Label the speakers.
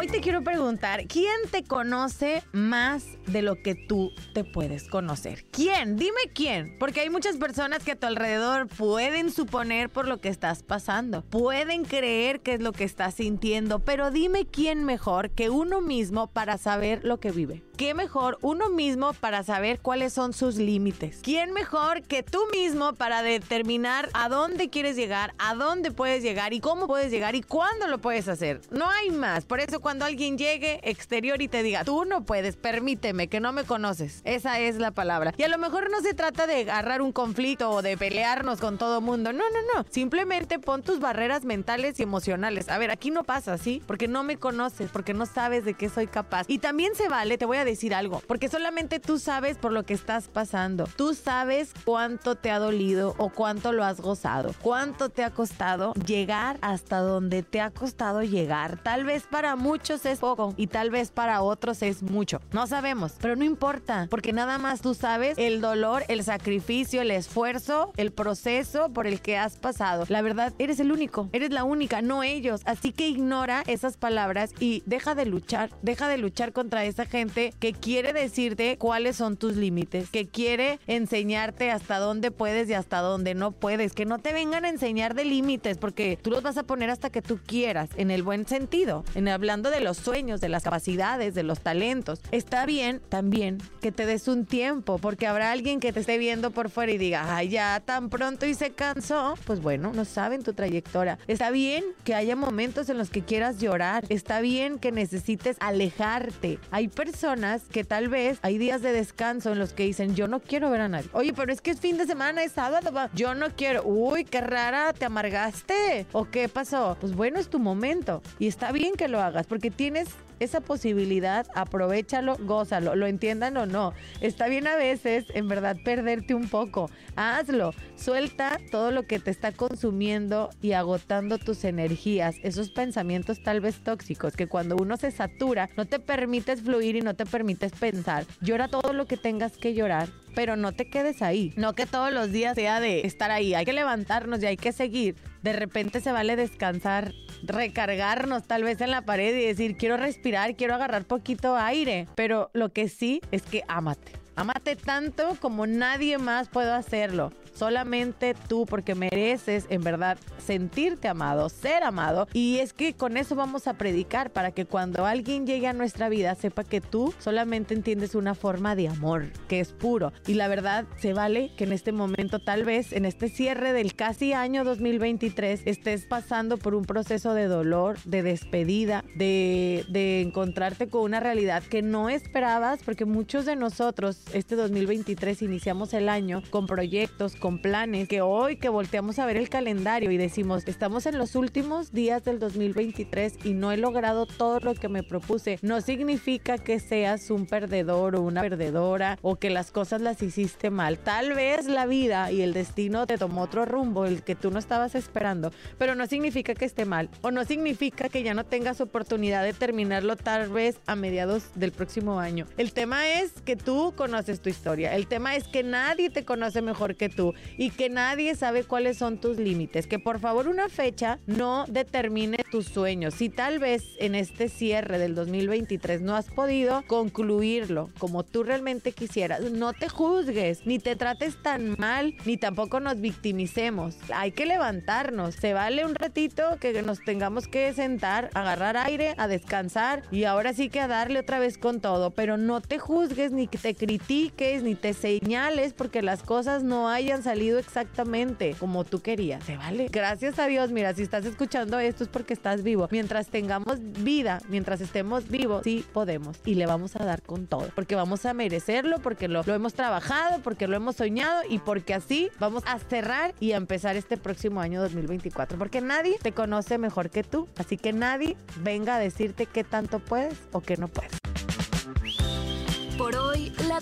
Speaker 1: Hoy te quiero preguntar, ¿quién te conoce más de lo que tú te puedes conocer? ¿Quién? Dime quién, porque hay muchas personas que a tu alrededor pueden suponer por lo que estás pasando, pueden creer que es lo que estás sintiendo, pero dime quién mejor que uno mismo para saber lo que vive. ¿Qué mejor uno mismo para saber cuáles son sus límites? ¿Quién mejor que tú mismo para determinar a dónde quieres llegar, a dónde puedes llegar y cómo puedes llegar y cuándo lo puedes hacer? No hay más. Por eso cuando alguien llegue exterior y te diga, tú no puedes, permíteme, que no me conoces. Esa es la palabra. Y a lo mejor no se trata de agarrar un conflicto o de pelearnos con todo mundo. No, no, no. Simplemente pon tus barreras mentales y emocionales. A ver, aquí no pasa, ¿sí? Porque no me conoces, porque no sabes de qué soy capaz. Y también se vale, te voy a decir algo, porque solamente tú sabes por lo que estás pasando. Tú sabes cuánto te ha dolido o cuánto lo has gozado. Cuánto te ha costado llegar hasta donde te ha costado llegar. Tal vez para muchos es poco y tal vez para otros es mucho. No sabemos, pero no importa, porque nada más tú sabes el dolor, el sacrificio, el esfuerzo, el proceso por el que has pasado. La verdad, eres el único, eres la única, no ellos. Así que ignora esas palabras y deja de luchar, deja de luchar contra esa gente que quiere decirte cuáles son tus límites, que quiere enseñarte hasta dónde puedes y hasta dónde no puedes, que no te vengan a enseñar de límites, porque tú los vas a poner hasta que tú quieras, en el buen sentido, en hablando de los sueños, de las capacidades, de los talentos. Está bien también que te des un tiempo, porque habrá alguien que te esté viendo por fuera y diga, ay, ya tan pronto y se cansó. Pues bueno, no saben tu trayectoria. Está bien que haya momentos en los que quieras llorar. Está bien que necesites alejarte. Hay personas que tal vez hay días de descanso en los que dicen, yo no quiero ver a nadie. Oye, pero es que es fin de semana, es sábado, va. yo no quiero. Uy, qué rara, te amargaste. ¿O qué pasó? Pues bueno, es tu momento. Y está bien que lo hagas porque tienes esa posibilidad, aprovechalo, gózalo, lo entiendan o no. Está bien a veces, en verdad, perderte un poco. Hazlo, suelta todo lo que te está consumiendo y agotando tus energías, esos pensamientos tal vez tóxicos, que cuando uno se satura, no te permites fluir y no te permites pensar. Llora todo lo que tengas que llorar pero no te quedes ahí. No que todos los días sea de estar ahí. Hay que levantarnos y hay que seguir. De repente se vale descansar, recargarnos tal vez en la pared y decir, quiero respirar, quiero agarrar poquito aire. Pero lo que sí es que ámate. Amate tanto como nadie más puede hacerlo. Solamente tú, porque mereces en verdad sentirte amado, ser amado. Y es que con eso vamos a predicar para que cuando alguien llegue a nuestra vida sepa que tú solamente entiendes una forma de amor, que es puro. Y la verdad, se vale que en este momento, tal vez en este cierre del casi año 2023, estés pasando por un proceso de dolor, de despedida, de, encontrarte con una realidad que no esperabas, porque muchos de nosotros este 2023 iniciamos el año con proyectos, con planes, que hoy que volteamos a ver el calendario y decimos, estamos en los últimos días del 2023 y no he logrado todo lo que me propuse, no significa que seas un perdedor o una perdedora o que las cosas las hiciste mal. Tal vez la vida y el destino te tomó otro rumbo, el que tú no estabas esperando, pero no significa que esté mal o no significa que ya no tengas oportunidad de terminarlo tal vez a mediados del próximo año. El tema es que tú conoces tu historia, el tema es que nadie te conoce mejor que tú y que nadie sabe cuáles son tus límites. Que por favor una fecha no determine tus sueños. Si tal vez en este cierre del 2023 no has podido concluirlo como tú realmente quisieras, no te juzgues, ni te trates tan mal, ni tampoco nos victimicemos. Hay que levantarnos. Se vale un ratito que nos tengamos que sentar, agarrar aire, a descansar y ahora sí que a darle otra vez con todo. Pero no te juzgues, ni te critiques, ni te señales porque las cosas no hayan salido exactamente como tú querías. ¿Se vale? Gracias a Dios, mira, si estás escuchando esto es porque estás vivo. Mientras tengamos vida, mientras estemos vivos, sí podemos y le vamos a dar con todo. Porque vamos a merecerlo, porque lo, lo hemos trabajado, porque lo hemos soñado y porque así vamos a cerrar y a empezar este próximo año 2024. Porque nadie te conoce mejor que tú. Así que nadie venga a decirte qué tanto puedes o qué no puedes.